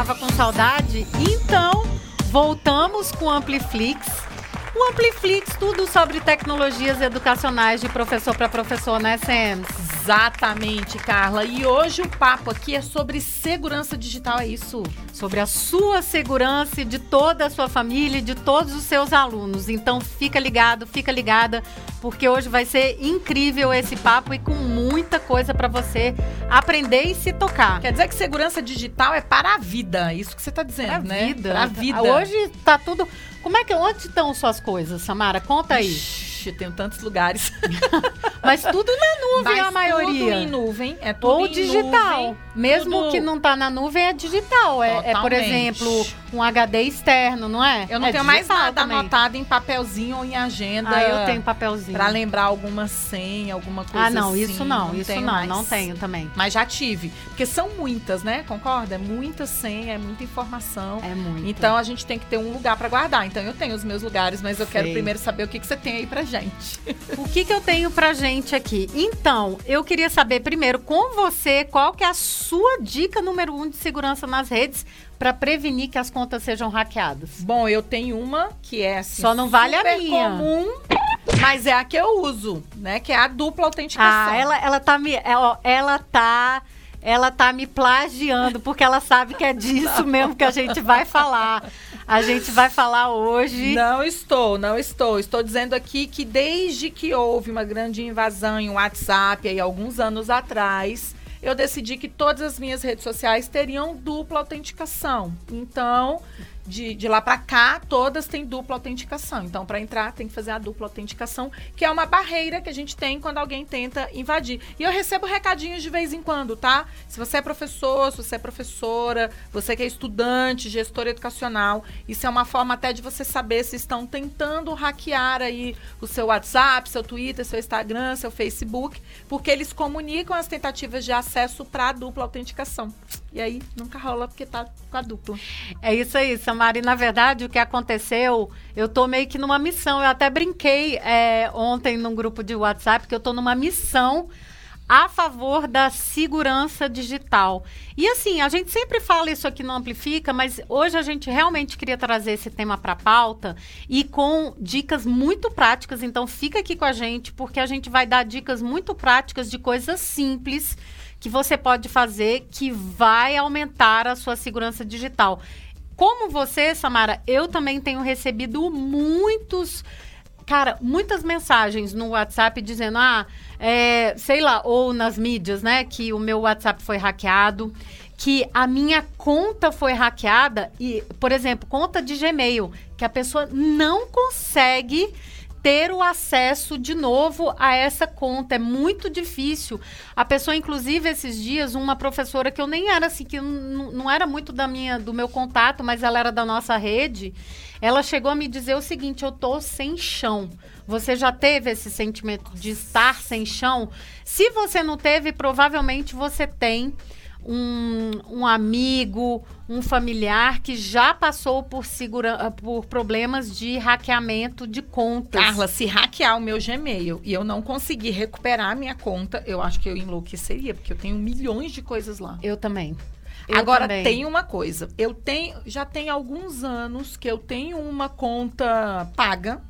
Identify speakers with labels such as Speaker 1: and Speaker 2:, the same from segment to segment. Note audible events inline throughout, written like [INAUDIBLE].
Speaker 1: tava com saudade? Então, voltamos com o Ampliflix. O Ampliflix, tudo sobre tecnologias educacionais de professor para professor, né, Sam?
Speaker 2: Exatamente, Carla. E hoje o papo aqui é sobre segurança digital, é isso?
Speaker 1: Sobre a sua segurança e de toda a sua família e de todos os seus alunos. Então fica ligado, fica ligada, porque hoje vai ser incrível esse papo e com muita coisa para você aprender e se tocar.
Speaker 2: Quer dizer que segurança digital é para a vida, isso que você está dizendo,
Speaker 1: pra
Speaker 2: né?
Speaker 1: Vida.
Speaker 2: Para a vida.
Speaker 1: Hoje tá tudo. Como é que onde estão suas coisas, Samara? Conta aí.
Speaker 2: Tenho tantos lugares. [LAUGHS]
Speaker 1: Mas tudo na nuvem,
Speaker 2: Mas
Speaker 1: a maioria.
Speaker 2: Tudo em nuvem, é tudo
Speaker 1: Ou digital.
Speaker 2: nuvem,
Speaker 1: Mesmo
Speaker 2: tudo-
Speaker 1: que não tá na nuvem, é digital. É, é, por exemplo, um HD externo, não é?
Speaker 2: Eu não
Speaker 1: É
Speaker 2: tenho mais nada
Speaker 1: também.
Speaker 2: anotado em papelzinho ou em agenda.
Speaker 1: Ah, eu tenho papelzinho.
Speaker 2: Pra lembrar alguma senha, alguma coisa
Speaker 1: Ah, não,
Speaker 2: assim.
Speaker 1: isso não, isso
Speaker 2: tenho
Speaker 1: não,
Speaker 2: mais.
Speaker 1: não tenho também.
Speaker 2: Mas já tive. Porque são muitas, né? Concorda? É muita senha, é muita informação.
Speaker 1: É muito.
Speaker 2: Então a gente tem que ter um lugar pra guardar. Então eu tenho os meus lugares, mas eu quero
Speaker 1: Sei.
Speaker 2: primeiro saber o que, que você tem aí pra gente.
Speaker 1: O que, que eu tenho pra gente aqui? Então, eu queria saber primeiro com você qual que é a sua dica número um de segurança nas redes para prevenir que as contas sejam hackeadas.
Speaker 2: Bom, eu tenho uma que é assim,
Speaker 1: Só não vale a minha.
Speaker 2: comum, mas é a que eu uso, né? Que é a dupla autenticação.
Speaker 1: Ah, ela, ela tá me. é, ó, Ela tá. Ela tá me plagiando, porque ela sabe que é disso mesmo que a gente vai falar. A gente vai falar hoje.
Speaker 2: Não estou, não estou. Estou dizendo aqui que desde que houve uma grande invasão em WhatsApp aí alguns anos atrás, eu decidi que todas as minhas redes sociais teriam dupla autenticação. Então, de, de lá para cá, todas têm dupla autenticação. Então, para entrar, tem que fazer a dupla autenticação, que é uma barreira que a gente tem quando alguém tenta invadir. E eu recebo recadinhos de vez em quando, tá? Se você é professor, se você é professora, você que é estudante, gestor educacional, isso é uma forma até de você saber se estão tentando hackear aí o seu WhatsApp, seu Twitter, seu Instagram, seu Facebook, porque eles comunicam as tentativas de acesso para a dupla autenticação. E aí nunca rola porque tá com a dupla.
Speaker 1: É isso aí. E na verdade, o que aconteceu, eu tô meio que numa missão. Eu até brinquei é, ontem num grupo de WhatsApp que eu tô numa missão a favor da segurança digital. E assim, a gente sempre fala isso aqui no Amplifica, mas hoje a gente realmente queria trazer esse tema para pauta e com dicas muito práticas. Então fica aqui com a gente, porque a gente vai dar dicas muito práticas de coisas simples que você pode fazer que vai aumentar a sua segurança digital. Como você, Samara, eu também tenho recebido muitos, cara, muitas mensagens no WhatsApp dizendo, ah, é, sei lá, ou nas mídias, né, que o meu WhatsApp foi hackeado, que a minha conta foi hackeada e, por exemplo, conta de Gmail, que a pessoa não consegue ter o acesso de novo a essa conta. É muito difícil. A pessoa, inclusive, esses dias, uma professora que eu nem era assim, que não, era muito da minha, do meu contato, mas ela era da nossa rede, ela chegou a me dizer o seguinte: eu tô sem chão. Você já teve esse sentimento de estar sem chão? Se você não teve, provavelmente você tem um, um amigo, um familiar que já passou por, segura, por problemas de hackeamento de contas.
Speaker 2: Carla, se hackear o meu Gmail e eu não conseguir recuperar a minha conta, eu acho que eu enlouqueceria, porque eu tenho milhões de coisas lá.
Speaker 1: Eu também. Eu
Speaker 2: Agora
Speaker 1: também.
Speaker 2: tem uma coisa, eu tenho, já tem alguns anos que eu tenho uma conta paga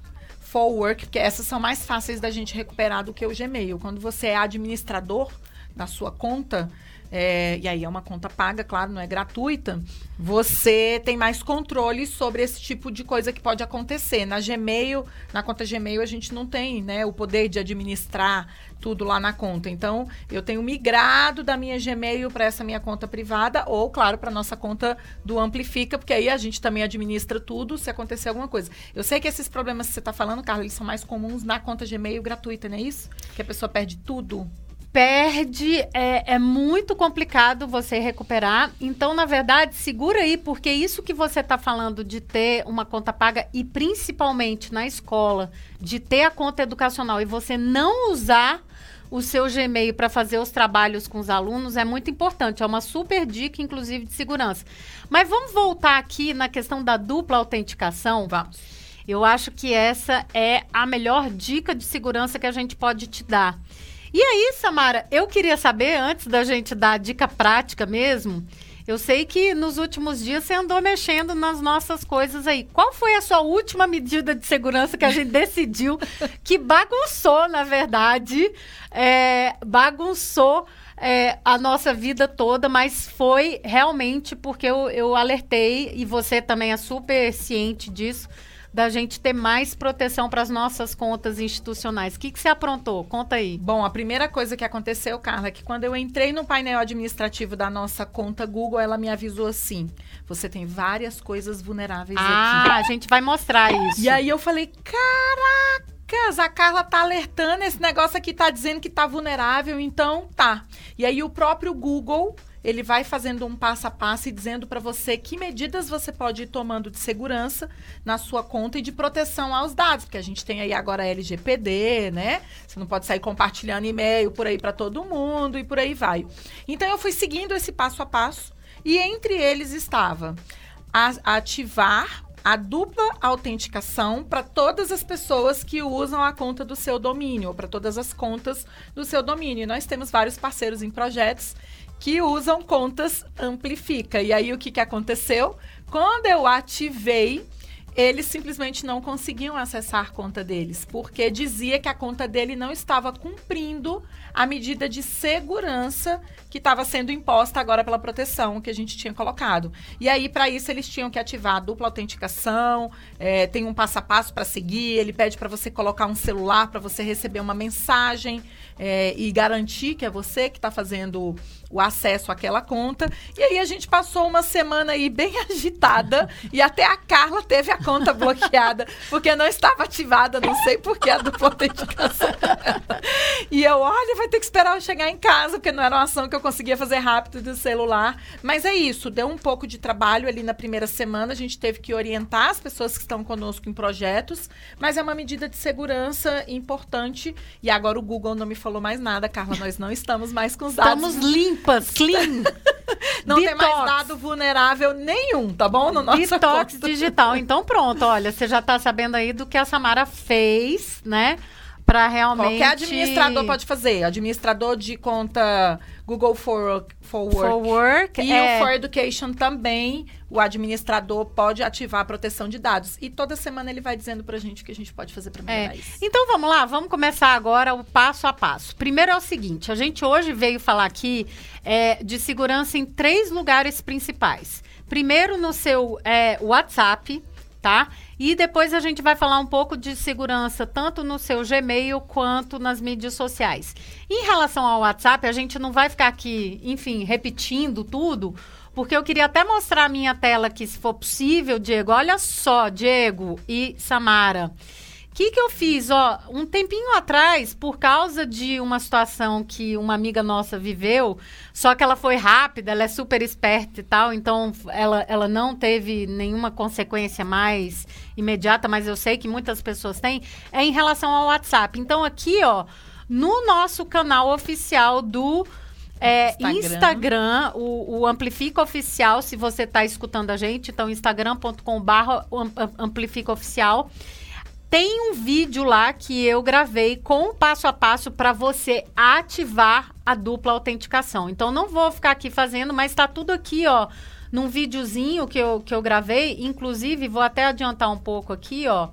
Speaker 2: for work, porque essas são mais fáceis da gente recuperar do que o Gmail. Quando você é administrador da sua conta, é, e aí é uma conta paga, claro, não é gratuita, você tem mais controle sobre esse tipo de coisa que pode acontecer. Na Gmail, na conta Gmail, a gente não tem né, o poder de administrar tudo lá na conta. Então, eu tenho migrado da minha Gmail para essa minha conta privada, ou, claro, para nossa conta do Amplifica, porque aí a gente também administra tudo se acontecer alguma coisa. Eu sei que esses problemas que você está falando, Carla, eles são mais comuns na conta Gmail gratuita, não é isso? Que a pessoa perde tudo.
Speaker 1: Perde, é, é muito complicado você recuperar. Então, na verdade, segura aí, porque isso que você está falando de ter uma conta paga e principalmente na escola, de ter a conta educacional e você não usar o seu Gmail para fazer os trabalhos com os alunos é muito importante. É uma super dica, inclusive, de segurança. Mas vamos voltar aqui na questão da dupla autenticação.
Speaker 2: Vamos.
Speaker 1: Eu acho que essa é a melhor dica de segurança que a gente pode te dar. E aí, Samara, eu queria saber, antes da gente dar a dica prática mesmo, Eu sei que nos últimos dias você andou mexendo nas nossas coisas aí. Qual foi a sua última medida de segurança que a gente decidiu [LAUGHS] que bagunçou, na verdade, é, bagunçou é, a nossa vida toda, mas foi realmente porque eu, eu alertei e você também é super ciente disso da gente ter mais proteção para as nossas contas institucionais. O que, que você aprontou? Conta aí.
Speaker 2: Bom, a primeira coisa que aconteceu, Carla, é que quando eu entrei no painel administrativo da nossa conta Google, ela me avisou assim: você tem várias coisas vulneráveis
Speaker 1: ah, aqui. Ah, a gente vai mostrar isso.
Speaker 2: E aí eu falei: caraca! a Carla tá alertando, esse negócio aqui tá dizendo que tá vulnerável, então tá. E aí o próprio Google ele vai fazendo um passo a passo e dizendo para você que medidas você pode ir tomando de segurança na sua conta e de proteção aos dados, porque a gente tem aí agora LGPD, né? Você não pode sair compartilhando e-mail por aí para todo mundo e por aí vai. Então eu fui seguindo esse passo a passo e entre eles estava a ativar a dupla autenticação para todas as pessoas que usam a conta do seu domínio, ou para todas as contas do seu domínio. E nós temos vários parceiros em projetos que usam contas Amplifica. E aí o que, que aconteceu? Quando eu ativei, eles simplesmente não conseguiam acessar a conta deles, porque dizia que a conta dele não estava cumprindo a medida de segurança que estava sendo imposta agora pela proteção que a gente tinha colocado. E aí, para isso, eles tinham que ativar a dupla autenticação, é, tem um passo a passo para seguir, ele pede para você colocar um celular para você receber uma mensagem é, e garantir que é você que está fazendo o acesso àquela conta. E aí a gente passou uma semana aí bem [LAUGHS] agitada e até a Carla teve a conta bloqueada porque não estava ativada, não sei por que a dupla autenticação. [LAUGHS] e eu, olha, vai ter que esperar eu chegar em casa, porque não era uma ação que eu conseguia fazer rápido do celular. Mas é isso, deu um pouco de trabalho ali na primeira semana, a gente teve que orientar as pessoas que estão conosco em projetos, mas é uma medida de segurança importante. E agora o Google não me falou mais nada, Carla, nós não estamos mais com os
Speaker 1: dados. Estamos limpas, clean. [LAUGHS]
Speaker 2: não Detox. tem mais dado vulnerável nenhum, tá bom?
Speaker 1: No nosso Detox conta. digital. Então pronto, olha, você já está sabendo aí do que a Samara fez, né? Para realmente.
Speaker 2: Qualquer administrador pode fazer. Administrador de conta Google for, for Work.
Speaker 1: For work
Speaker 2: e é... o For Education também. O administrador pode ativar a proteção de dados. E toda semana ele vai dizendo para a gente o que a gente pode fazer para melhorar é. isso.
Speaker 1: Então vamos lá, vamos começar agora o passo a passo. Primeiro é o seguinte: a gente hoje veio falar aqui é, de segurança em três lugares principais. Primeiro no seu é, WhatsApp, tá? E depois a gente vai falar um pouco de segurança, tanto no seu Gmail quanto nas mídias sociais. Em relação ao WhatsApp, a gente não vai ficar aqui, enfim, repetindo tudo, porque eu queria até mostrar a minha tela aqui, se for possível, Diego. Olha só, Diego e Samara que, que eu fiz? Ó, um tempinho atrás, por causa de uma situação que uma amiga nossa viveu, só que ela foi rápida, ela é super esperta e tal, então ela, ela não teve nenhuma consequência mais imediata, mas eu sei que muitas pessoas têm, é em relação ao WhatsApp. Então, aqui, ó, no nosso canal oficial do. É, Instagram, Instagram o, o, Amplifica Oficial, se você está escutando a gente, então instagram.com/barra Amplifica Oficial. Tem um vídeo lá que eu gravei com o passo a passo para você ativar a dupla autenticação. Então não vou ficar aqui fazendo, mas está tudo aqui, ó, num videozinho que eu, que eu gravei. Inclusive, vou até adiantar um pouco aqui, ó.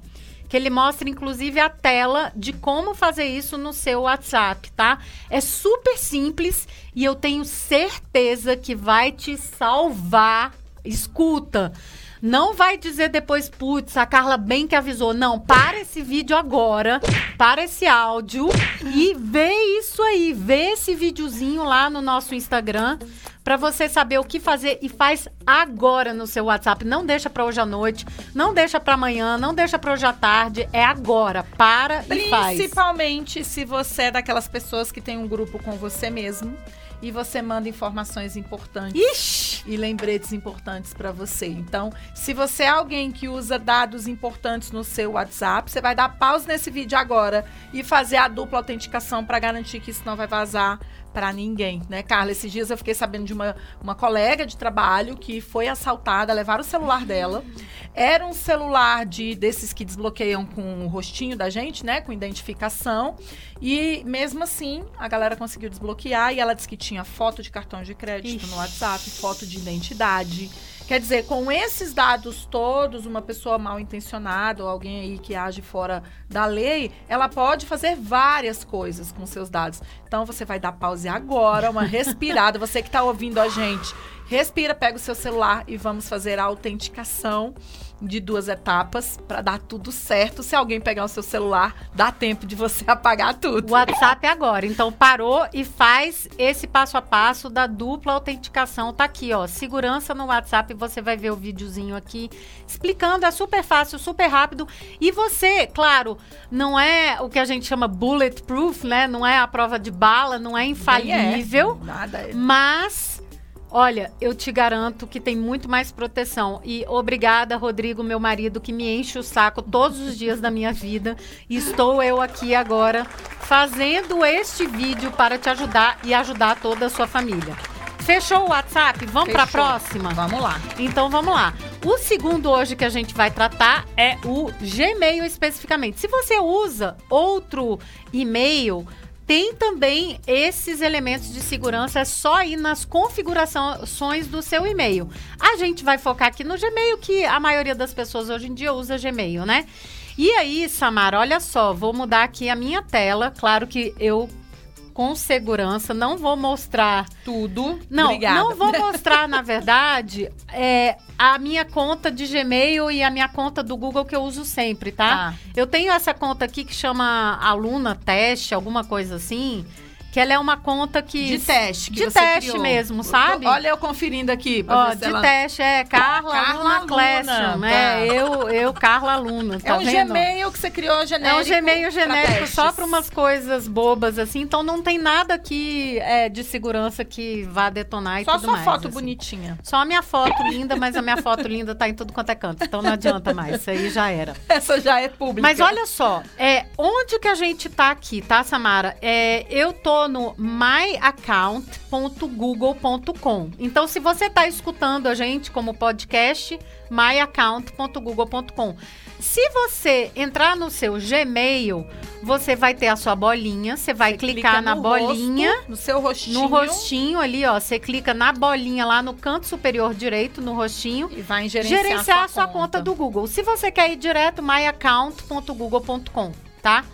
Speaker 1: Que ele mostra, inclusive, a tela de como fazer isso no seu WhatsApp, tá? É super simples e eu tenho certeza que vai te salvar. Escuta! Não vai dizer depois, putz, a Carla bem que avisou. Não, para esse vídeo agora, para esse áudio e vê isso aí, vê esse videozinho lá no nosso Instagram para você saber o que fazer e faz agora no seu WhatsApp. Não deixa para hoje à noite, não deixa para amanhã, não deixa para hoje à tarde, é agora. Para e faz.
Speaker 2: Principalmente se você é daquelas pessoas que tem um grupo com você mesmo e você manda informações importantes
Speaker 1: Ixi!
Speaker 2: e lembretes importantes para você. Então, se você é alguém que usa dados importantes no seu WhatsApp, você vai dar pausa nesse vídeo agora e fazer a dupla autenticação para garantir que isso não vai vazar para ninguém, né, Carla? Esses dias eu fiquei sabendo de uma, uma colega de trabalho que foi assaltada, levaram o celular dela. Era um celular de desses que desbloqueiam com o rostinho da gente, né, com identificação. E mesmo assim, a galera conseguiu desbloquear e ela disse que tinha foto de cartão de crédito Ixi. no WhatsApp, foto de de identidade. Quer dizer, com esses dados todos, uma pessoa mal intencionada ou alguém aí que age fora da lei, ela pode fazer várias coisas com seus dados. Então você vai dar pause agora, uma respirada. Você que está ouvindo a gente, respira, pega o seu celular e vamos fazer a autenticação de duas etapas para dar tudo certo. Se alguém pegar o seu celular, dá tempo de você [LAUGHS] apagar tudo.
Speaker 1: WhatsApp agora. Então parou e faz esse passo a passo da dupla autenticação. Tá aqui, ó, segurança no WhatsApp. Você vai ver o videozinho aqui explicando. É super fácil, super rápido. E você, claro, não é o que a gente chama bulletproof, né? Não é a prova de bala, não é infalível.
Speaker 2: É, nada. É.
Speaker 1: Mas Olha, eu te garanto que tem muito mais proteção. E obrigada, Rodrigo, meu marido, que me enche o saco todos os dias da minha vida. Estou eu aqui agora fazendo este vídeo para te ajudar e ajudar toda a sua família. Fechou o WhatsApp? Vamos para a próxima?
Speaker 2: Vamos lá.
Speaker 1: Então vamos lá. O segundo hoje que a gente vai tratar é o Gmail especificamente. Se você usa outro e-mail, tem também esses elementos de segurança, só ir nas configurações do seu e-mail. A gente vai focar aqui no Gmail, que a maioria das pessoas hoje em dia usa Gmail, né? E aí, Samara, olha só, vou mudar aqui a minha tela. Claro que eu com segurança. Não vou mostrar
Speaker 2: tudo.
Speaker 1: Não,
Speaker 2: Obrigada.
Speaker 1: não vou [LAUGHS] mostrar, na verdade, é, a minha conta de Gmail e a minha conta do Google que eu uso sempre, tá? Ah. Eu tenho essa conta aqui que chama Aluna Teste, alguma coisa assim que ela é uma conta que.
Speaker 2: De teste,
Speaker 1: que De teste criou. mesmo, sabe?
Speaker 2: Olha eu conferindo aqui.
Speaker 1: Ó, de ela... teste, é Carla, Carla Aluna Classroom. Tá. É, eu, eu, Carla Aluna. Tá
Speaker 2: é um
Speaker 1: vendo?
Speaker 2: Gmail que você criou genérico.
Speaker 1: É um Gmail genérico pra só para umas coisas bobas, assim. Então não tem nada aqui é, de segurança que vá detonar e
Speaker 2: só
Speaker 1: tudo mais.
Speaker 2: Só sua foto
Speaker 1: assim.
Speaker 2: bonitinha.
Speaker 1: Só a minha foto linda, mas a minha foto linda tá em tudo quanto é canto. Então não adianta mais. Isso aí já era. [LAUGHS]
Speaker 2: Essa já é pública.
Speaker 1: Mas olha só, é, onde que a gente tá aqui, tá, Samara? É, eu tô no myaccount.google.com. Então, se você está escutando a gente como podcast, myaccount.google.com. Se você entrar no seu Gmail, você vai ter a sua bolinha, você vai você clicar na bolinha,
Speaker 2: rosto, no seu rostinho,
Speaker 1: no rostinho ali, ó, você clica na bolinha lá no canto superior direito, no rostinho,
Speaker 2: e vai gerenciar,
Speaker 1: gerenciar
Speaker 2: a sua,
Speaker 1: sua conta. conta do Google. Se você quer ir direto, myaccount.google.com, tá?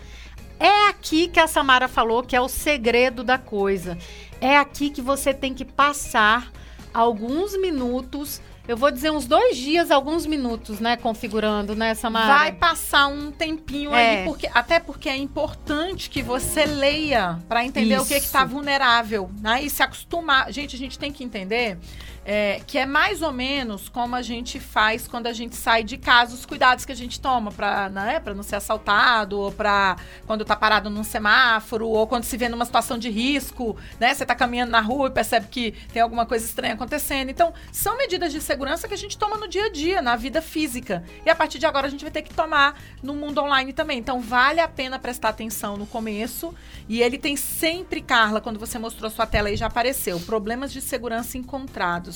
Speaker 1: É aqui que a Samara falou que é o segredo da coisa. É aqui que você tem que passar alguns minutos. Eu vou dizer uns dois dias, alguns minutos, né? Configurando, né, Samara?
Speaker 2: Vai passar um tempinho é. aí, porque, até porque é importante que você leia para entender Isso. o que está vulnerável, né? E se acostumar. Gente, a gente tem que entender é, que é mais ou menos como a gente faz quando a gente sai de casa, os cuidados que a gente toma para né, não ser assaltado, ou para quando tá parado num semáforo, ou quando se vê numa situação de risco, né? Você tá caminhando na rua e percebe que tem alguma coisa estranha acontecendo. Então, são medidas de segurança que a gente toma no dia a dia, na vida física. E a partir de agora a gente vai ter que tomar no mundo online também. Então, vale a pena prestar atenção no começo. E ele tem sempre, Carla, quando você mostrou sua tela aí já apareceu, problemas de segurança encontrados.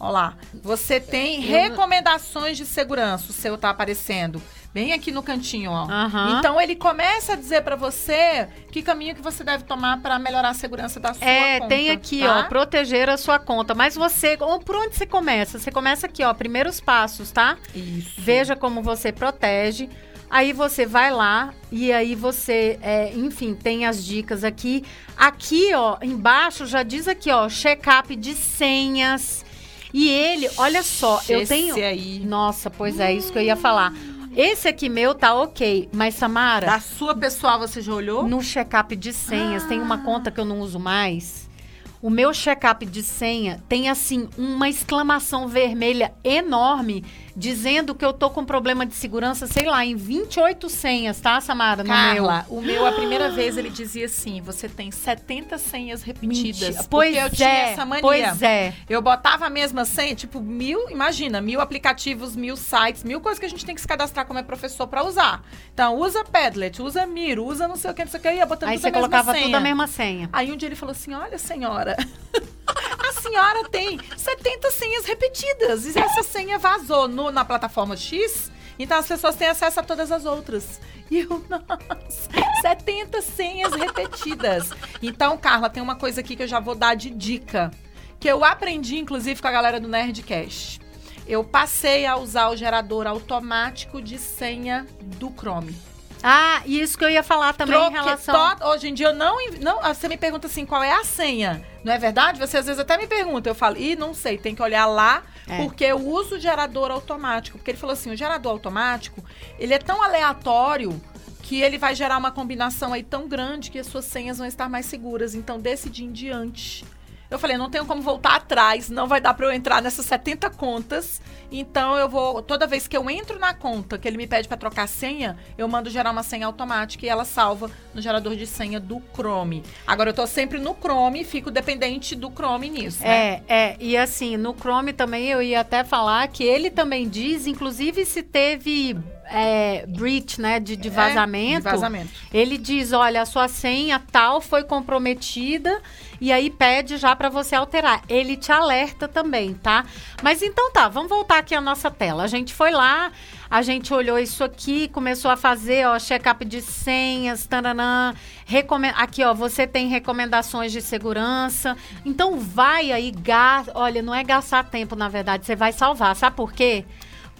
Speaker 2: Olha lá. Você tem recomendações de segurança. O seu tá aparecendo bem aqui no cantinho, ó.
Speaker 1: Uhum.
Speaker 2: Então ele começa a dizer para você que caminho que você deve tomar para melhorar a segurança da sua
Speaker 1: é,
Speaker 2: conta.
Speaker 1: É, tem aqui, tá? ó, proteger a sua conta. Mas você, por onde você começa? Você começa aqui, ó, primeiros passos, tá?
Speaker 2: Isso.
Speaker 1: Veja como você protege. Aí você vai lá e aí você, é, enfim, tem as dicas aqui. Aqui, ó, embaixo já diz aqui, ó, check-up de senhas. E ele, olha só, eu tenho.
Speaker 2: aí.
Speaker 1: Nossa, pois é, isso que eu ia falar. Esse aqui meu tá ok, mas Samara.
Speaker 2: Da sua pessoal você já olhou?
Speaker 1: No check-up de senhas, ah. tem uma conta que eu não uso mais. O meu check-up de senha tem assim uma exclamação vermelha enorme dizendo que eu tô com problema de segurança, sei lá, em 28 senhas, tá, Samara? No
Speaker 2: Carla, meu. o meu, a primeira vez, ele dizia assim: você tem 70 senhas repetidas. Mentira.
Speaker 1: Pois
Speaker 2: eu
Speaker 1: é,
Speaker 2: tinha essa mania.
Speaker 1: Pois é.
Speaker 2: Eu botava a mesma senha, tipo, mil, imagina, mil aplicativos, mil sites, mil coisas que a gente tem que se cadastrar como é professor para usar. Então, usa Padlet, usa Miro, usa não sei o que, não sei o que, ia botando
Speaker 1: Aí
Speaker 2: tudo
Speaker 1: você
Speaker 2: a
Speaker 1: colocava
Speaker 2: senha.
Speaker 1: tudo a mesma senha.
Speaker 2: Aí um dia ele falou assim: olha, senhora. [LAUGHS] a senhora tem 70 senhas repetidas. E essa senha vazou no, na plataforma X. Então as pessoas têm acesso a todas as outras. E eu, [LAUGHS] nossa, 70 senhas repetidas. Então, Carla, tem uma coisa aqui que eu já vou dar de dica que eu aprendi, inclusive, com a galera do Nerdcast. Eu passei a usar o gerador automático de senha do Chrome.
Speaker 1: Ah, e isso que eu ia falar também
Speaker 2: Troque-
Speaker 1: em relação.
Speaker 2: to- Hoje em dia eu não, não. Você me pergunta assim, qual é a senha? Não é verdade? Você às vezes até me pergunta. Eu falo, ih, não sei, tem que olhar lá,
Speaker 1: É.
Speaker 2: porque eu uso o gerador automático. Porque ele falou assim: o gerador automático, ele é tão aleatório que ele vai gerar uma combinação aí tão grande que as suas senhas vão estar mais seguras. Então, desse dia em diante. Eu falei, não tenho como voltar atrás, não vai dar para eu entrar nessas 70 contas. Então eu vou, toda vez que eu entro na conta que ele me pede para trocar senha, eu mando gerar uma senha automática e ela salva no gerador de senha do Chrome. Agora eu tô sempre no Chrome e fico dependente do Chrome nisso, né?
Speaker 1: É, é, e assim, no Chrome também eu ia até falar que ele também diz, inclusive se teve é, breach, né, de, de
Speaker 2: É,
Speaker 1: vazamento,
Speaker 2: de vazamento.
Speaker 1: ele diz, olha, a sua senha tal foi comprometida e aí pede já para você alterar. Ele te alerta também, tá? Mas então tá, vamos voltar aqui à nossa tela. A gente foi lá, a gente olhou isso aqui, começou a fazer, ó, check-up de senhas, taranã, recome- aqui, ó, você tem recomendações de segurança. Então vai aí, gasta, olha, não é gastar tempo, na verdade, você vai salvar. Sabe por quê?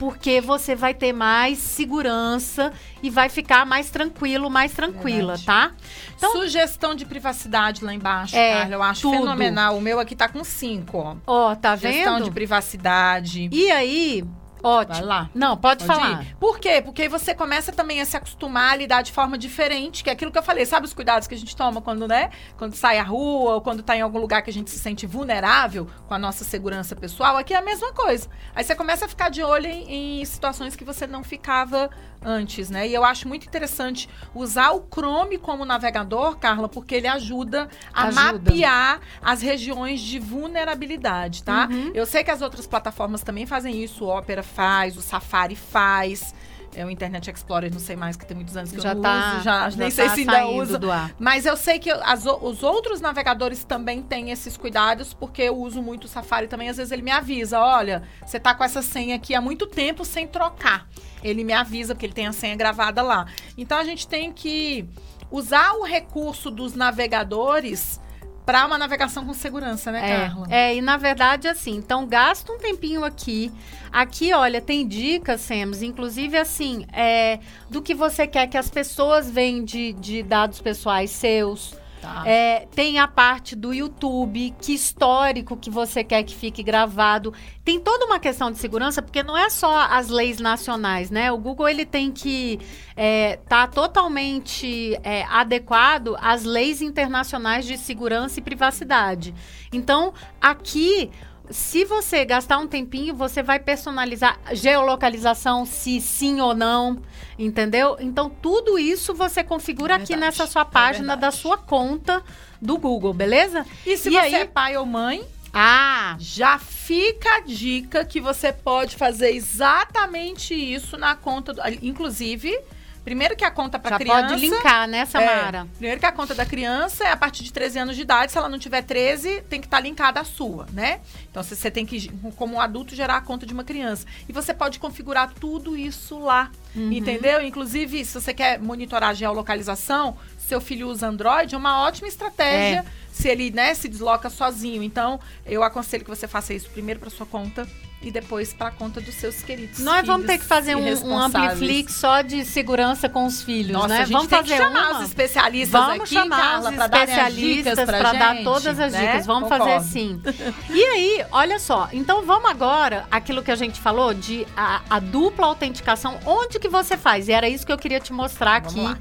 Speaker 1: Porque você vai ter mais segurança e vai ficar mais tranquilo, mais tranquila,
Speaker 2: Verdade.
Speaker 1: tá? Então-
Speaker 2: Sugestão de privacidade lá embaixo,
Speaker 1: É,
Speaker 2: Carla. Eu acho
Speaker 1: tudo.
Speaker 2: fenomenal. O meu aqui tá com 5, ó.
Speaker 1: Ó, tá
Speaker 2: Gestão
Speaker 1: vendo?
Speaker 2: de privacidade.
Speaker 1: E aí,
Speaker 2: Vai
Speaker 1: ótimo.
Speaker 2: lá.
Speaker 1: Não, pode,
Speaker 2: Pode
Speaker 1: falar.
Speaker 2: ir. Por quê? Porque aí você começa também a se acostumar a lidar de forma diferente, que é aquilo que eu falei. Sabe os cuidados que a gente toma quando, né? Quando sai à rua ou quando tá em algum lugar que a gente se sente vulnerável com a nossa segurança pessoal? Aqui é a mesma coisa. Aí você começa a ficar de olho em, em situações que você não ficava antes, né? E eu acho muito interessante usar o Chrome como navegador, Carla, porque ele ajuda a
Speaker 1: Ajuda.
Speaker 2: mapear as regiões de vulnerabilidade, tá?
Speaker 1: Uhum.
Speaker 2: Eu sei que as outras plataformas também fazem isso, o Opera faz, o Safari faz, é o Internet Explorer, não sei mais, que tem muitos anos que
Speaker 1: Já
Speaker 2: eu não
Speaker 1: tá,
Speaker 2: uso, já,
Speaker 1: já
Speaker 2: nem
Speaker 1: tá
Speaker 2: sei se ainda
Speaker 1: ar.
Speaker 2: Mas eu sei que as os outros navegadores também têm esses cuidados, porque eu uso muito o Safari também. Às vezes ele me avisa: olha, você tá com essa senha aqui há muito tempo sem trocar. Ele me avisa, porque ele tem a senha gravada lá. Então a gente tem que usar o recurso dos navegadores para uma navegação com segurança, né, Carla?
Speaker 1: É, é, e na verdade, assim, então gasta um tempinho aqui. Aqui, olha, tem dicas, Sams, inclusive assim, é, do que você quer que as pessoas veem de, de dados pessoais seus.
Speaker 2: Tá.
Speaker 1: É, tem a parte do YouTube, que histórico que você quer que fique gravado. Tem toda uma questão de segurança, porque não é só as leis nacionais, né? O Google ele tem que estar totalmente é, adequado às leis internacionais de segurança e privacidade. Então, aqui se você gastar um tempinho, você vai personalizar geolocalização, se sim ou não, entendeu? Então, tudo isso você configura
Speaker 2: É
Speaker 1: aqui
Speaker 2: verdade,
Speaker 1: nessa sua
Speaker 2: é
Speaker 1: página da
Speaker 2: verdade.
Speaker 1: sua conta do Google, beleza?
Speaker 2: E se
Speaker 1: E
Speaker 2: você
Speaker 1: aí-
Speaker 2: é pai ou mãe,
Speaker 1: Ah,
Speaker 2: já fica a dica que você pode fazer exatamente isso na conta. Do, inclusive, primeiro que a conta para criança.
Speaker 1: pode linkar, né, Samara?
Speaker 2: É, primeiro que a conta da criança é a partir de 13 anos de idade. Se ela não tiver 13, tem que estar linkada à sua, né? Então você tem que, como um adulto, gerar a conta de uma criança. E você pode configurar tudo isso lá.
Speaker 1: Uhum.
Speaker 2: Entendeu? Inclusive, se você quer monitorar a geolocalização, seu filho usa Android, é uma ótima estratégia se ele né, se desloca sozinho. Então, eu aconselho que você faça isso primeiro para sua conta e depois para a conta dos seus queridos.
Speaker 1: Nós vamos ter que fazer um, um. Ampliflix só de segurança com os filhos,
Speaker 2: Nossa,
Speaker 1: né? vamos fazer
Speaker 2: que chamar
Speaker 1: uma.
Speaker 2: os especialistas
Speaker 1: Vamos
Speaker 2: aqui,
Speaker 1: chamar
Speaker 2: Carla,
Speaker 1: os especialistas para dar todas as
Speaker 2: né?
Speaker 1: dicas. Vamos
Speaker 2: Concordo.
Speaker 1: fazer sim. E aí, olha só. Então vamos agora aquilo que a gente falou de a, a dupla autenticação. Onde que você faz? E era isso que eu queria te mostrar
Speaker 2: Vamos
Speaker 1: aqui.
Speaker 2: lá.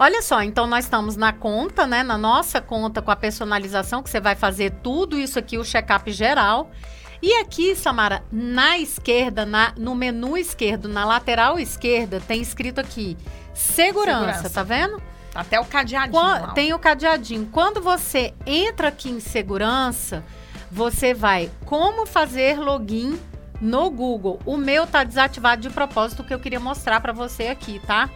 Speaker 1: Olha só, então nós estamos na conta, né? Na nossa conta com a personalização, que você vai fazer tudo isso aqui, o check-up geral. E aqui, Samara, na esquerda, na, no menu esquerdo, na lateral esquerda, tem escrito aqui segurança,
Speaker 2: Segurança.
Speaker 1: tá vendo?
Speaker 2: Até o cadeadinho.
Speaker 1: Tem o cadeadinho. Quando você entra aqui em segurança, você vai como fazer login no Google. O meu tá desativado de propósito que eu queria mostrar para você aqui, tá?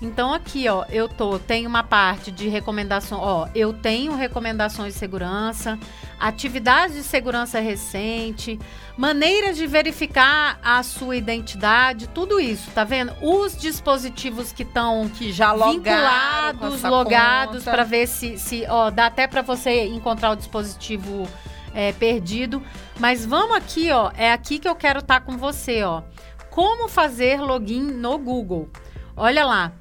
Speaker 1: Então aqui, ó, eu tô, tem uma parte de recomendação, ó, eu tenho recomendações de segurança, atividades de segurança recente, maneiras de verificar a sua identidade, tudo isso, tá vendo? Os dispositivos que estão
Speaker 2: que já
Speaker 1: vinculados, logados para ver se, se ó, dá até para você encontrar o dispositivo é, perdido. Mas vamos aqui, ó. É aqui que eu quero estar tá com você, ó. Como fazer login no Google? Olha lá.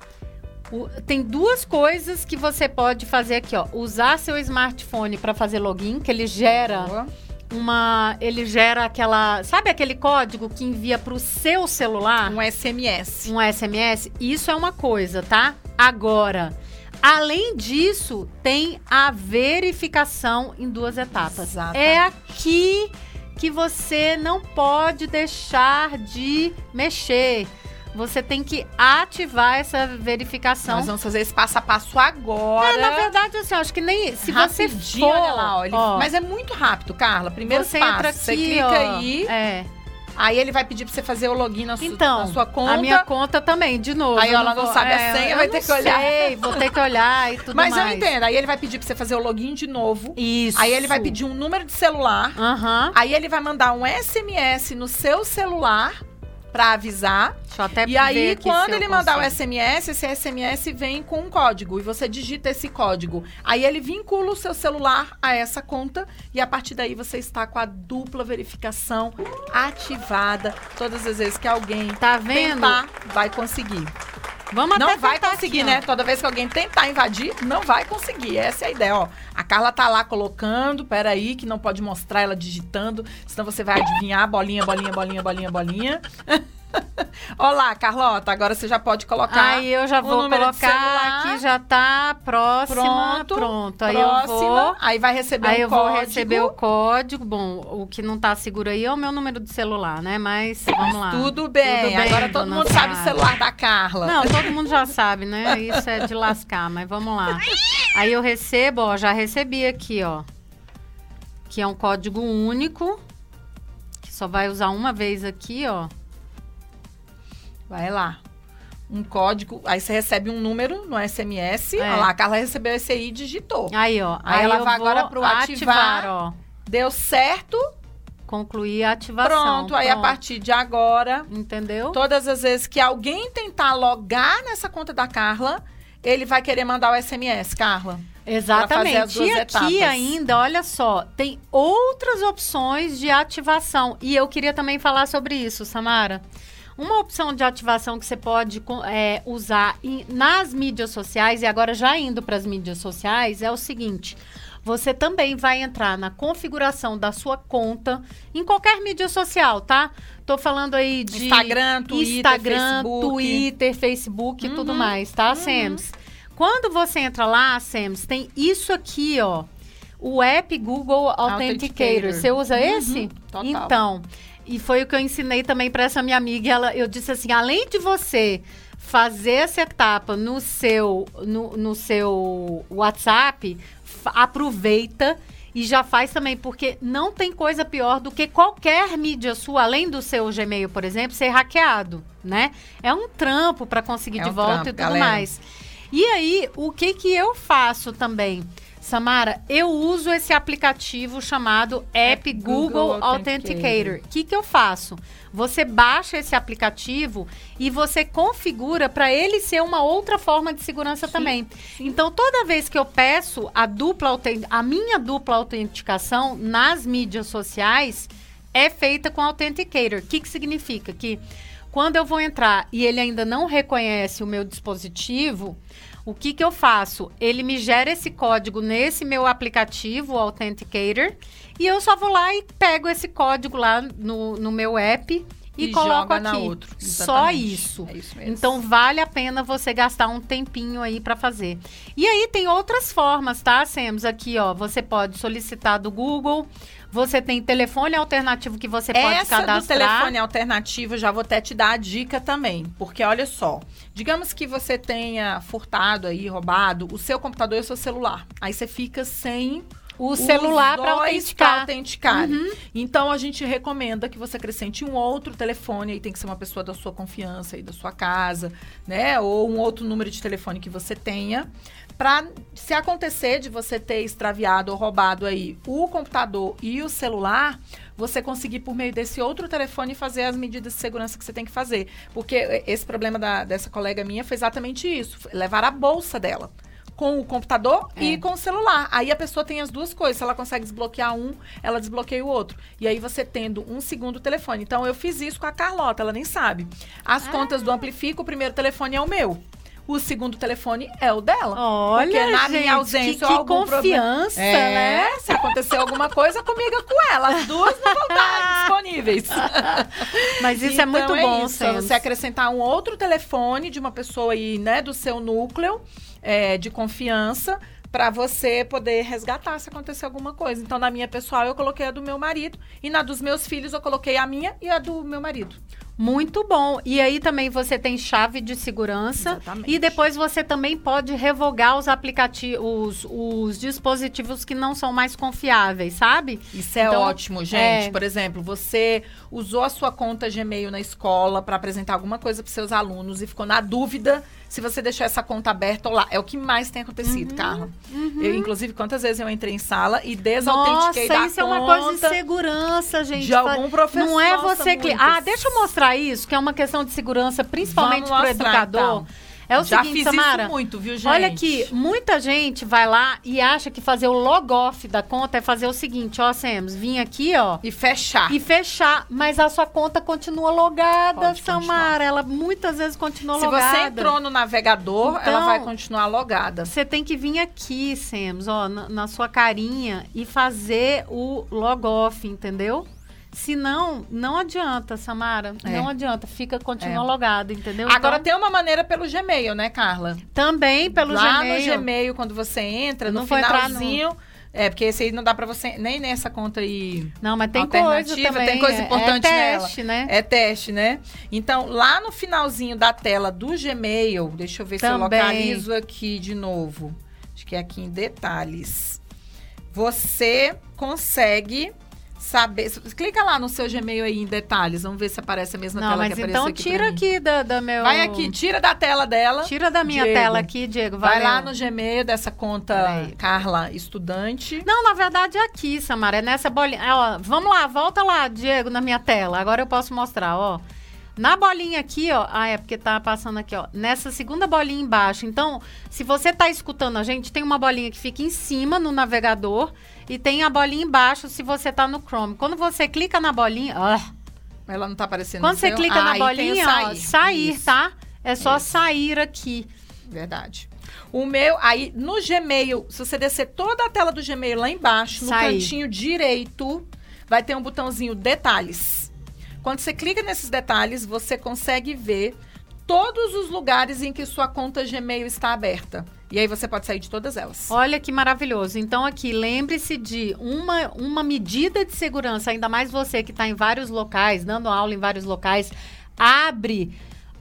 Speaker 1: O, tem duas coisas que você pode fazer aqui, ó. Usar seu smartphone para fazer login, que ele gera Boa. uma, ele gera aquela, sabe aquele código que envia para o seu celular?
Speaker 2: Um SMS.
Speaker 1: Um SMS. Isso é uma coisa, tá? Agora, além disso, tem a verificação em duas etapas. Exatamente. É aqui que você não pode deixar de mexer. Você tem que ativar essa verificação.
Speaker 2: Nós vamos fazer esse passo a passo agora.
Speaker 1: É, na verdade, assim, acho que nem se Rapidinho, você for,
Speaker 2: olha lá, olha. Ó, mas é muito rápido, Carla. Primeiro você passo, entra aqui, você clica ó, aí. É. Aí ele vai pedir pra você fazer o login na,
Speaker 1: então,
Speaker 2: su, na sua conta.
Speaker 1: A minha conta também, de novo.
Speaker 2: Aí ela não, vou, sabe é, a senha, vai ter que olhar.
Speaker 1: Sei, vou ter que olhar e tudo
Speaker 2: Mas
Speaker 1: mais.
Speaker 2: Mas eu entendo. Aí ele vai pedir pra você fazer o login de novo.
Speaker 1: Isso.
Speaker 2: Aí ele vai pedir um número de celular.
Speaker 1: Uhum.
Speaker 2: Aí ele vai mandar um SMS no seu celular para avisar.
Speaker 1: Deixa eu até
Speaker 2: e aí, quando ele mandar o SMS, esse SMS vem com um código e você digita esse código. Aí ele vincula o seu celular a essa conta e a partir daí você está com a dupla verificação ativada. Todas as vezes que alguém
Speaker 1: tá vendo?
Speaker 2: tentar, vai conseguir.
Speaker 1: Vamos
Speaker 2: não vai conseguir, aqui, né? Toda vez que alguém tentar invadir, não vai conseguir. Essa é a ideia, ó. A Carla tá lá colocando, peraí, que não pode mostrar ela digitando, senão você vai adivinhar bolinha, bolinha, bolinha, bolinha, bolinha. [LAUGHS] [LAUGHS] Olá, Carlota, agora você já pode colocar.
Speaker 1: Aí eu já vou colocar aqui, já tá próxima. Pronto. Pronto. Aí próxima, eu vou.
Speaker 2: Aí vai receber
Speaker 1: aí
Speaker 2: o código.
Speaker 1: Aí eu vou receber o código. Bom, o que não tá seguro aí é o meu número de celular, né? Mas vamos lá.
Speaker 2: Tudo bem. Tudo bem agora todo mundo sabe o celular da Carla.
Speaker 1: Não, todo mundo já sabe, né? [LAUGHS] Isso é de lascar, mas vamos lá. Aí eu recebo, ó, já recebi aqui, ó. Que é um código único. Que só vai usar uma vez aqui, ó.
Speaker 2: Vai lá. Um código, aí você recebe um número no SMS. É. Olha lá, a Carla recebeu esse aí e digitou.
Speaker 1: Aí, ó.
Speaker 2: Aí, aí ela vai agora pro ativar. ativar ó. Deu certo.
Speaker 1: Concluir a ativação.
Speaker 2: Pronto, Pronto, aí a partir de agora.
Speaker 1: Entendeu?
Speaker 2: Todas as vezes que alguém tentar logar nessa conta da Carla, ele vai querer mandar o SMS, Carla.
Speaker 1: Exatamente. E aqui etapas. ainda, olha só, tem outras opções de ativação. E eu queria também falar sobre isso, Samara. Uma opção de ativação que você pode é, usar em, nas mídias sociais, e agora já indo para as mídias sociais, é o seguinte. Você também vai entrar na configuração da sua conta em qualquer mídia social, tá? Tô falando aí de
Speaker 2: Instagram, Twitter,
Speaker 1: Instagram,
Speaker 2: Facebook,
Speaker 1: Twitter, Facebook uhum, e tudo mais, tá, uhum. Sams? Quando você entra lá, Sams, tem isso aqui, ó. O app Google Authenticator. Authenticator. Você usa uhum, esse?
Speaker 2: Total.
Speaker 1: Então, e foi o que eu ensinei também para essa minha amiga. Ela, eu disse assim, além de você fazer essa etapa no seu, no, no seu WhatsApp, aproveita e já faz também, porque não tem coisa pior do que qualquer mídia sua, além do seu Gmail, por exemplo, ser hackeado, né? É um trampo para conseguir é de um volta trampo, e tudo galera. mais. E aí, o que que eu faço também? Samara, eu uso esse aplicativo chamado App Google, Google Authenticator. O que, que eu faço? Você baixa esse aplicativo e você configura para ele ser uma outra forma de segurança sim, também. Sim. Então, toda vez que eu peço a dupla a minha dupla autenticação nas mídias sociais, é feita com Authenticator. O que, que significa? Que quando eu vou entrar e ele ainda não reconhece o meu dispositivo, o que, que eu faço? Ele me gera esse código nesse meu aplicativo, o Authenticator, e eu só vou lá e pego esse código lá no, no meu app e, e coloco aqui.
Speaker 2: Outro.
Speaker 1: Só isso.
Speaker 2: É isso
Speaker 1: então vale a pena você gastar um tempinho aí para fazer. E aí tem outras formas, tá? Temos aqui, ó, você pode solicitar do Google, você tem telefone alternativo que você pode
Speaker 2: Essa
Speaker 1: cadastrar.
Speaker 2: Essa do telefone alternativo, já vou até te dar a dica também. Porque olha só, digamos que você tenha furtado aí, roubado o seu computador e o seu celular. Aí você fica sem
Speaker 1: o celular para autenticar.
Speaker 2: autenticar. Uhum. Então a gente recomenda que você acrescente um outro telefone, aí tem que ser uma pessoa da sua confiança e da sua casa, né? Ou um outro número de telefone que você tenha para se acontecer de você ter extraviado ou roubado aí o computador e o celular, você conseguir por meio desse outro telefone fazer as medidas de segurança que você tem que fazer. Porque esse problema da, dessa colega minha foi exatamente isso, levar a bolsa dela com o computador
Speaker 1: É.
Speaker 2: e com o celular. Aí a pessoa tem as duas coisas. Se ela consegue desbloquear um, ela desbloqueia o outro. E aí você tendo um segundo telefone. Então eu fiz isso com a Carlota, ela nem sabe. As
Speaker 1: Ah.
Speaker 2: contas do Amplifica, o primeiro telefone é o meu. O segundo telefone é o dela.
Speaker 1: Olha,
Speaker 2: Porque na
Speaker 1: gente,
Speaker 2: minha ausência
Speaker 1: que, que confiança,
Speaker 2: É,
Speaker 1: né?
Speaker 2: se acontecer alguma coisa, comigo é com ela. As duas não vão estar [LAUGHS] disponíveis.
Speaker 1: Mas isso é
Speaker 2: Então,
Speaker 1: muito bom,
Speaker 2: isso, é
Speaker 1: Senso.
Speaker 2: você acrescentar um outro telefone de uma pessoa aí, né, do seu núcleo é, de confiança para você poder resgatar se acontecer alguma coisa. Então, na minha pessoal, eu coloquei a do meu marido e na dos meus filhos eu coloquei a minha e a do meu marido.
Speaker 1: Muito bom. E aí também você tem chave de segurança.
Speaker 2: Exatamente.
Speaker 1: E depois você também pode revogar os aplicativos, os, os dispositivos que não são mais confiáveis, sabe?
Speaker 2: Isso é
Speaker 1: Então,
Speaker 2: ótimo, gente.
Speaker 1: é.
Speaker 2: Por exemplo, você usou a sua conta Gmail na escola para apresentar alguma coisa para seus alunos e ficou na dúvida se você deixou essa conta aberta ou lá. É o que mais tem acontecido, Carla. Eu, inclusive, quantas vezes eu entrei em sala e
Speaker 1: Nossa,
Speaker 2: desautentiquei da
Speaker 1: isso é uma coisa de
Speaker 2: conta
Speaker 1: segurança, gente.
Speaker 2: de algum professor.
Speaker 1: Não é
Speaker 2: Nossa,
Speaker 1: você
Speaker 2: muitas.
Speaker 1: Ah, deixa eu mostrar isso, que é uma questão de segurança, principalmente para o educador.
Speaker 2: então.
Speaker 1: É o
Speaker 2: Já
Speaker 1: seguinte,
Speaker 2: fiz
Speaker 1: Samara.
Speaker 2: isso muito, viu, gente?
Speaker 1: Olha aqui, muita gente vai lá e acha que fazer o log-off da conta é fazer o seguinte, ó, Semos, vim aqui, ó,
Speaker 2: E fechar.
Speaker 1: e fechar, mas a sua conta continua logada,
Speaker 2: Pode
Speaker 1: Samara. Ela muitas vezes continua
Speaker 2: Se
Speaker 1: logada.
Speaker 2: você entrou no navegador, ela
Speaker 1: Então-
Speaker 2: vai continuar logada.
Speaker 1: Você tem que vir aqui, Semos, ó, na, na sua carinha e fazer o log-off, entendeu? Senão, não adianta, Samara.
Speaker 2: É.
Speaker 1: Não adianta. Fica, continua
Speaker 2: É.
Speaker 1: logado, entendeu?
Speaker 2: Agora
Speaker 1: Então,
Speaker 2: tem uma maneira pelo Gmail, né, Carla?
Speaker 1: também pelo
Speaker 2: Lá
Speaker 1: Gmail.
Speaker 2: no Gmail, quando você entra,
Speaker 1: Eu
Speaker 2: no
Speaker 1: não entrar
Speaker 2: finalzinho. É, porque esse aí não dá pra você. Nem nessa conta aí.
Speaker 1: Não, mas tem coisa também.
Speaker 2: tem coisa
Speaker 1: é-
Speaker 2: importante
Speaker 1: é teste, né?
Speaker 2: É teste, né? Então, lá no finalzinho da tela do Gmail, deixa eu ver se eu
Speaker 1: Também.
Speaker 2: localizo aqui de novo. Acho que é aqui em detalhes. Você consegue saber. Clica lá no seu Gmail aí em detalhes. Vamos ver se aparece a mesma
Speaker 1: Não,
Speaker 2: tela
Speaker 1: mas
Speaker 2: que apareceu
Speaker 1: então
Speaker 2: aqui
Speaker 1: tira aqui da, da meu.
Speaker 2: Vai aqui, tira da tela dela.
Speaker 1: Tira da minha
Speaker 2: Diego.
Speaker 1: tela aqui, Diego.
Speaker 2: Vai
Speaker 1: valeu.
Speaker 2: lá no Gmail dessa conta. Carla Estudante.
Speaker 1: Não, na verdade é aqui, Samara. É nessa bolinha. Ó, vamos lá, volta lá, Diego, na minha tela. Agora eu posso mostrar, ó. Na bolinha aqui, ó. Ah, é porque tá passando aqui, ó. Nessa segunda bolinha embaixo. Então, se você tá escutando a gente, tem uma bolinha que fica em cima no navegador e tem a bolinha embaixo se você tá no Chrome. Quando você clica na bolinha. ah,
Speaker 2: Ela não tá aparecendo
Speaker 1: quando você
Speaker 2: seu?
Speaker 1: clica
Speaker 2: Ah,
Speaker 1: na bolinha, ó, sair,
Speaker 2: Isso,
Speaker 1: tá? É só
Speaker 2: Isso.
Speaker 1: sair aqui.
Speaker 2: Verdade. O meu, aí no Gmail, se você descer toda a tela do Gmail lá embaixo, no
Speaker 1: Sair.
Speaker 2: cantinho direito, vai ter um botãozinho detalhes. Quando você clica nesses detalhes, você consegue ver todos os lugares em que sua conta Gmail está aberta. E aí você pode sair de todas elas.
Speaker 1: Olha que maravilhoso. Então, aqui, lembre-se de uma, uma medida de segurança, ainda mais você que está em vários locais, dando aula em vários locais, abre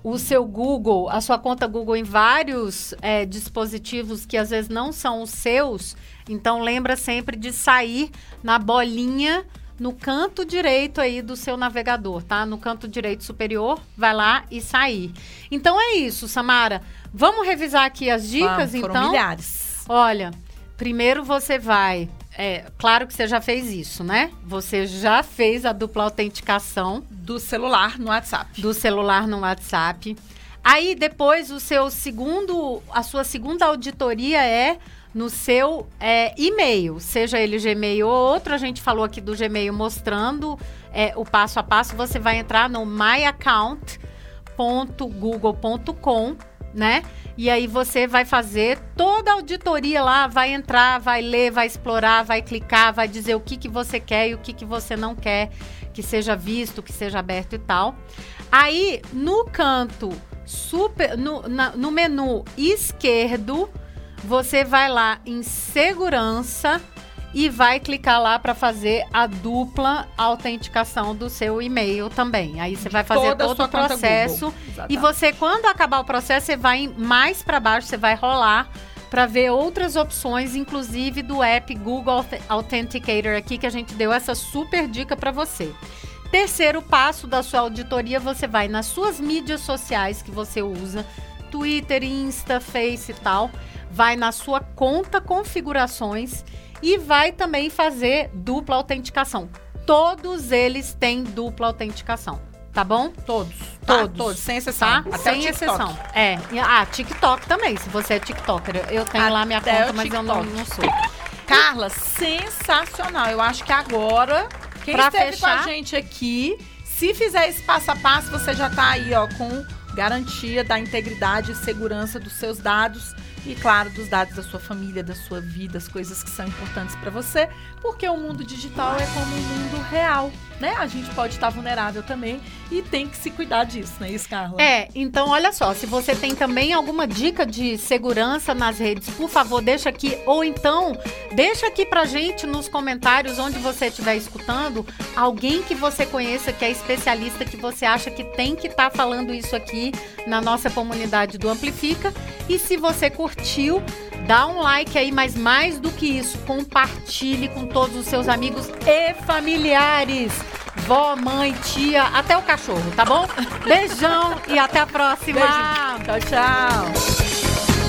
Speaker 1: o seu Google, a sua conta Google em vários é, dispositivos que às vezes não são os seus. Então, lembra sempre de sair na bolinha no canto direito aí do seu navegador, tá? No canto direito superior, vai lá e sair. Então é isso, Samara. Vamos revisar aqui as dicas,
Speaker 2: Vamos, foram
Speaker 1: então?
Speaker 2: milhares.
Speaker 1: Olha, primeiro você vai. É, claro que você já fez isso, né? Você já fez a dupla autenticação
Speaker 2: Do celular no WhatsApp.
Speaker 1: do celular no WhatsApp. Aí depois o seu segundo, a sua segunda auditoria é no seu é, e-mail, seja ele Gmail ou outro. A gente falou aqui do Gmail mostrando é, o passo a passo. Você vai entrar no myaccount.google.com, né? E aí você vai fazer toda a auditoria lá, vai entrar, vai ler, vai explorar, vai clicar, vai dizer o que, que você quer e o que, que você não quer que seja visto, que seja aberto e tal. Aí, no canto super, no, na- no menu esquerdo, você vai lá em segurança e vai clicar lá para fazer a dupla autenticação do seu e-mail também. Aí você vai fazer todo o processo e você, quando acabar o processo, você vai mais para baixo, você vai rolar para ver outras opções, inclusive do app Google Auth- Authenticator aqui, que a gente deu essa super dica para você. Terceiro passo da sua auditoria, você vai nas suas mídias sociais que você usa, Twitter, Insta, Face e tal, vai na sua conta configurações e vai também fazer dupla autenticação. Todos eles têm dupla autenticação. tá bom?
Speaker 2: Todos. Tá?
Speaker 1: Todos.
Speaker 2: Todos, sem exceção.
Speaker 1: Tá?
Speaker 2: Até
Speaker 1: Sem exceção. É. Ah, TikTok também, se você é TikToker. Eu tenho lá minha
Speaker 2: Até
Speaker 1: conta, mas eu não, não sou.
Speaker 2: Carla, sensacional. Eu acho que agora, quem
Speaker 1: Pra
Speaker 2: esteve
Speaker 1: fechar-
Speaker 2: com a gente aqui, se fizer esse passo a passo, você já tá aí, ó, com garantia da integridade e segurança dos seus dados e, claro, dos dados da sua família, da sua vida, as coisas que são importantes para você, porque o mundo digital é como um mundo real, né? A gente pode estar vulnerável também e tem que se cuidar disso, não é isso, Carla?
Speaker 1: É, então olha só, se você tem também alguma dica de segurança nas redes, por favor, deixa aqui ou então deixa aqui pra gente nos comentários onde você estiver escutando, alguém que você conheça que é especialista que você acha que tem que estar falando isso aqui na nossa comunidade do Amplifica. E se você curtiu, dá um like aí, mas mais do que isso, compartilhe com todos os seus amigos e familiares. Vó, mãe, tia, até o cachorro, tá bom? Beijão e até a próxima.
Speaker 2: Beijo. Tchau, tchau.